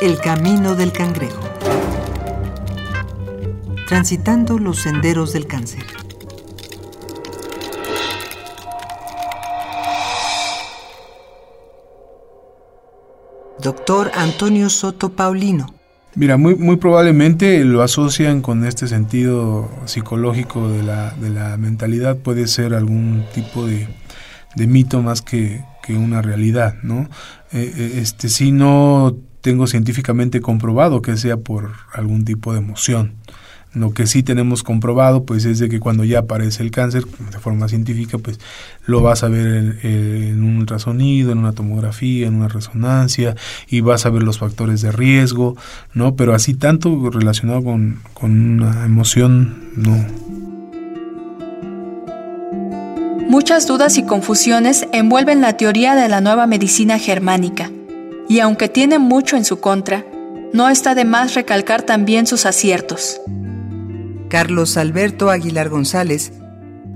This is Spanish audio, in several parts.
El camino del cangrejo. Transitando los senderos del cáncer. Doctor Antonio Soto Paulino. Mira, muy, muy probablemente lo asocian con este sentido psicológico de la, de la mentalidad, puede ser algún tipo de, de mito más que, que, una realidad, ¿no? Eh, eh, este, si no tengo científicamente comprobado que sea por algún tipo de emoción. Lo que sí tenemos comprobado, pues, es de que cuando ya aparece el cáncer, de forma científica, pues, lo vas a ver en, un ultrasonido, en una tomografía, en una resonancia, y vas a ver los factores de riesgo, ¿no? Pero así tanto relacionado con, con una emoción, no. Muchas dudas y confusiones envuelven la teoría de la nueva medicina germánica, y aunque tiene mucho en su contra, no está de más recalcar también sus aciertos. Carlos Alberto Aguilar González.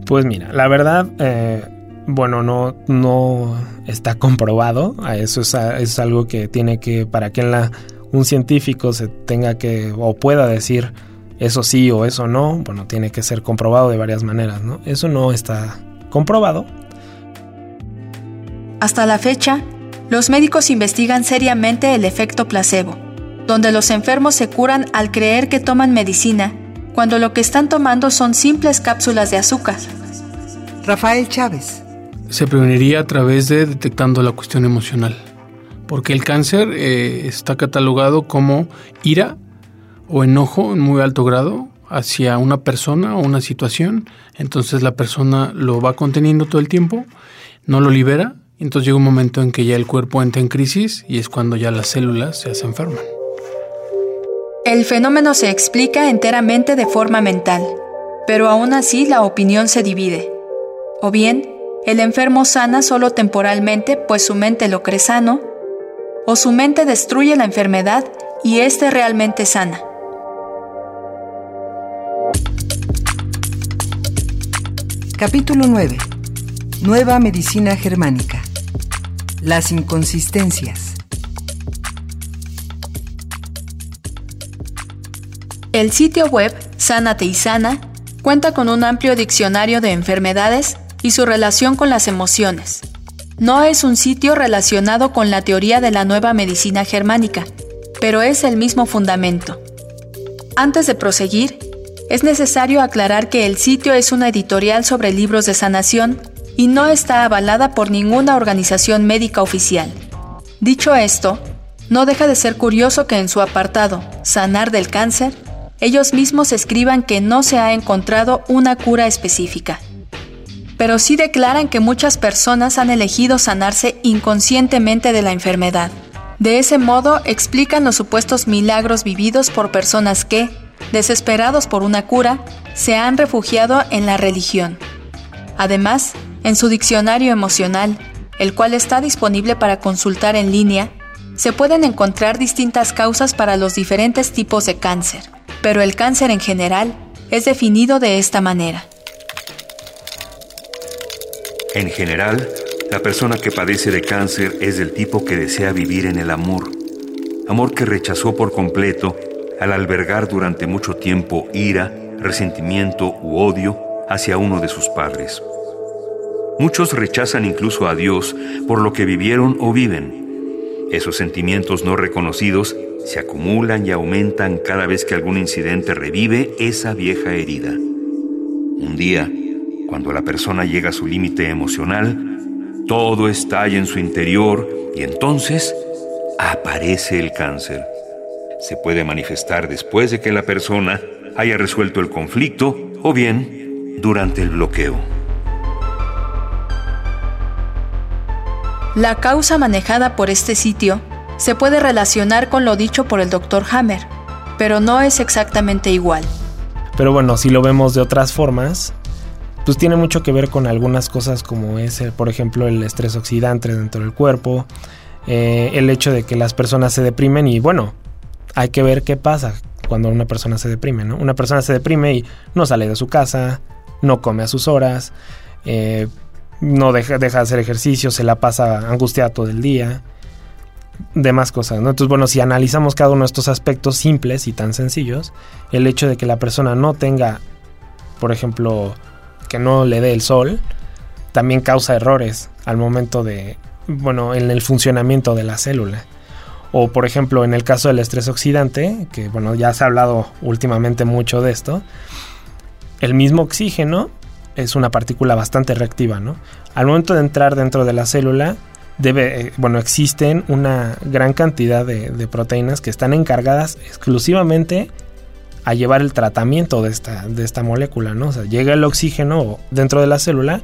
Pues mira, la verdad, eh, bueno, no, no está comprobado. Eso es, es, algo que tiene que, para que la, un científico se tenga que o pueda decir eso sí o eso no, bueno, tiene que ser comprobado de varias maneras, ¿no? Eso no está comprobado. Hasta la fecha, los médicos investigan seriamente el efecto placebo, donde los enfermos se curan al creer que toman medicina cuando lo que están tomando son simples cápsulas de azúcar. Rafael Chávez. Se preveniría a través de detectando la cuestión emocional, porque el cáncer eh, está catalogado como ira o enojo en muy alto grado hacia una persona o una situación, entonces la persona lo va conteniendo todo el tiempo, no lo libera, entonces llega un momento en que ya el cuerpo entra en crisis y es cuando ya las células se hacen enferman. El fenómeno se explica enteramente de forma mental, pero aún así la opinión se divide. O bien, el enfermo sana solo temporalmente pues su mente lo cree sano, o su mente destruye la enfermedad y éste realmente sana. Capítulo 9. Nueva medicina germánica. Las inconsistencias. El sitio web Sánate y Sana cuenta con un amplio diccionario de enfermedades y su relación con las emociones. No es un sitio relacionado con la teoría de la nueva medicina germánica, pero es el mismo fundamento. Antes de proseguir, es necesario aclarar que el sitio es una editorial sobre libros de sanación y no está avalada por ninguna organización médica oficial. Dicho esto, no deja de ser curioso que en su apartado Sanar del cáncer ellos mismos escriban que no se ha encontrado una cura específica. Pero sí declaran que muchas personas han elegido sanarse inconscientemente de la enfermedad. De ese modo explican los supuestos milagros vividos por personas que, desesperados por una cura, se han refugiado en la religión. Además, en su diccionario emocional, el cual está disponible para consultar en línea, se pueden encontrar distintas causas para los diferentes tipos de cáncer pero el cáncer en general es definido de esta manera. En general, la persona que padece de cáncer es del tipo que desea vivir en el amor, amor que rechazó por completo al albergar durante mucho tiempo ira, resentimiento u odio hacia uno de sus padres. Muchos rechazan incluso a Dios por lo que vivieron o viven. Esos sentimientos no reconocidos se acumulan y aumentan cada vez que algún incidente revive esa vieja herida. Un día, cuando la persona llega a su límite emocional, todo estalla en su interior y entonces aparece el cáncer. Se puede manifestar después de que la persona haya resuelto el conflicto o bien durante el bloqueo. La causa manejada por este sitio se puede relacionar con lo dicho por el Dr. Hammer, pero no es exactamente igual. Pero bueno, si lo vemos de otras formas, pues tiene mucho que ver con algunas cosas como es, por ejemplo, el estrés oxidante dentro del cuerpo, eh, el hecho de que las personas se deprimen y bueno, hay que ver qué pasa cuando una persona se deprime, ¿no? Una persona se deprime y no sale de su casa, no come a sus horas, eh, no deja, deja de hacer ejercicio, se la pasa angustiada todo el día demás cosas, ¿no? Entonces, bueno, si analizamos cada uno de estos aspectos simples y tan sencillos, el hecho de que la persona no tenga, por ejemplo, que no le dé el sol, también causa errores al momento de, bueno, en el funcionamiento de la célula. O por ejemplo, en el caso del estrés oxidante, que bueno, ya se ha hablado últimamente mucho de esto, el mismo oxígeno es una partícula bastante reactiva, ¿no? Al momento de entrar dentro de la célula, debe, eh, bueno, existen una gran cantidad de, proteínas que están encargadas exclusivamente a llevar el tratamiento de esta, de esta molécula, ¿no? O sea, llega el oxígeno dentro de la célula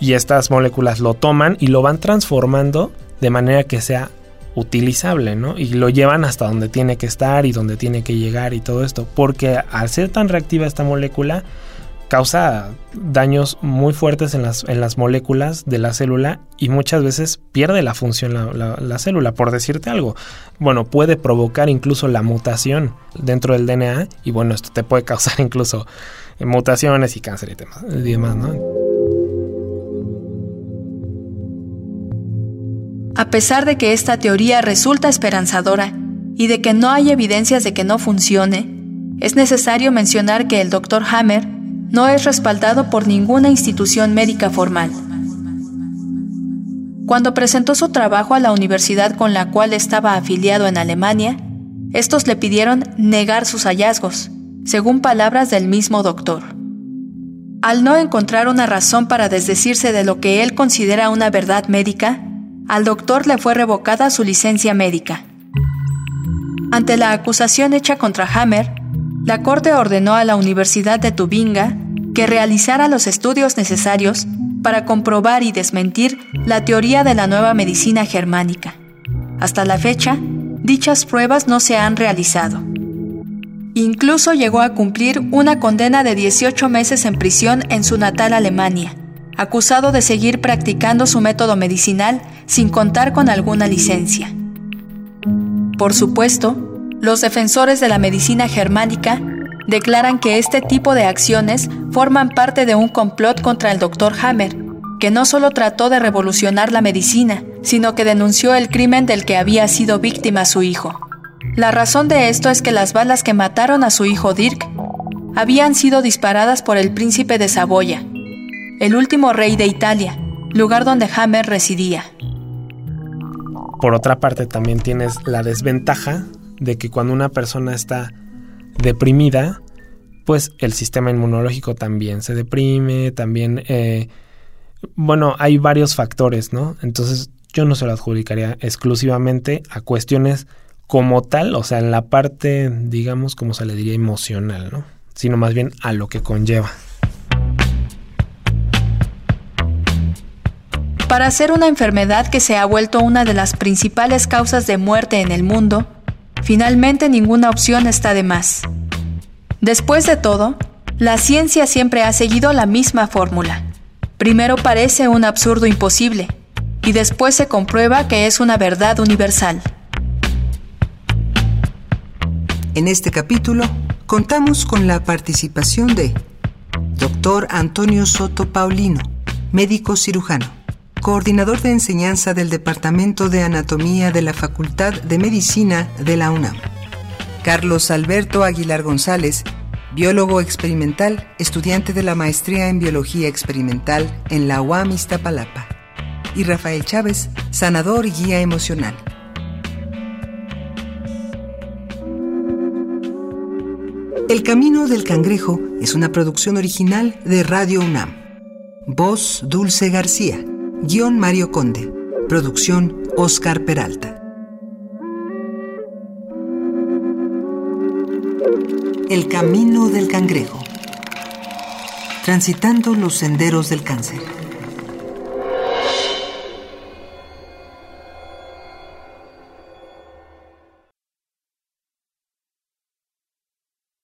y estas moléculas lo toman y lo van transformando de manera que sea utilizable, ¿no? Y lo llevan hasta donde tiene que estar y donde tiene que llegar y todo esto, porque al ser tan reactiva esta molécula, causa daños muy fuertes en las, en las moléculas de la célula y muchas veces pierde la función la, la, célula, por decirte algo. Bueno, puede provocar incluso la mutación dentro del DNA y bueno, esto te puede causar incluso mutaciones y cáncer y demás, y demás ¿no? A pesar de que esta teoría resulta esperanzadora y de que no hay evidencias de que no funcione, es necesario mencionar que el Dr. Hammer no es respaldado por ninguna institución médica formal. Cuando presentó su trabajo a la universidad con la cual estaba afiliado en Alemania, estos le pidieron negar sus hallazgos, según palabras del mismo doctor. Al no encontrar una razón para desdecirse de lo que él considera una verdad médica, al doctor le fue revocada su licencia médica. Ante la acusación hecha contra Hammer, la Corte ordenó a la Universidad de Tubinga que realizara los estudios necesarios para comprobar y desmentir la teoría de la nueva medicina germánica. Hasta la fecha, dichas pruebas no se han realizado. Incluso llegó a cumplir una condena de 18 meses en prisión en su natal Alemania, acusado de seguir practicando su método medicinal sin contar con alguna licencia. Por supuesto, los defensores de la medicina germánica declaran que este tipo de acciones forman parte de un complot contra el Dr. Hammer, que no solo trató de revolucionar la medicina, sino que denunció el crimen del que había sido víctima su hijo. La razón de esto es que las balas que mataron a su hijo Dirk habían sido disparadas por el príncipe de Saboya, el último rey de Italia, lugar donde Hammer residía. Por otra parte, también tienes la desventaja de que cuando una persona está deprimida, pues el sistema inmunológico también se deprime, también, eh, bueno, hay varios factores, ¿no? Entonces yo no se lo adjudicaría exclusivamente a cuestiones como tal, o sea, en la parte, digamos, como se le diría, emocional, ¿no? Sino más bien a lo que conlleva. Para ser una enfermedad que se ha vuelto una de las principales causas de muerte en el mundo, finalmente ninguna opción está de más. Después de todo, la ciencia siempre ha seguido la misma fórmula. Primero parece un absurdo imposible, y después se comprueba que es una verdad universal. En este capítulo contamos con la participación de Dr. Antonio Soto Paulino, médico cirujano coordinador de enseñanza del Departamento de Anatomía de la Facultad de Medicina de la UNAM. Carlos Alberto Aguilar González, biólogo experimental, estudiante de la maestría en biología experimental en la UAM Iztapalapa. Y Rafael Chávez, sanador y guía emocional. El Camino del Cangrejo es una producción original de Radio UNAM. Voz Dulce García. Guión Mario Conde. Producción Oscar Peralta. El camino del cangrejo. Transitando los senderos del cáncer.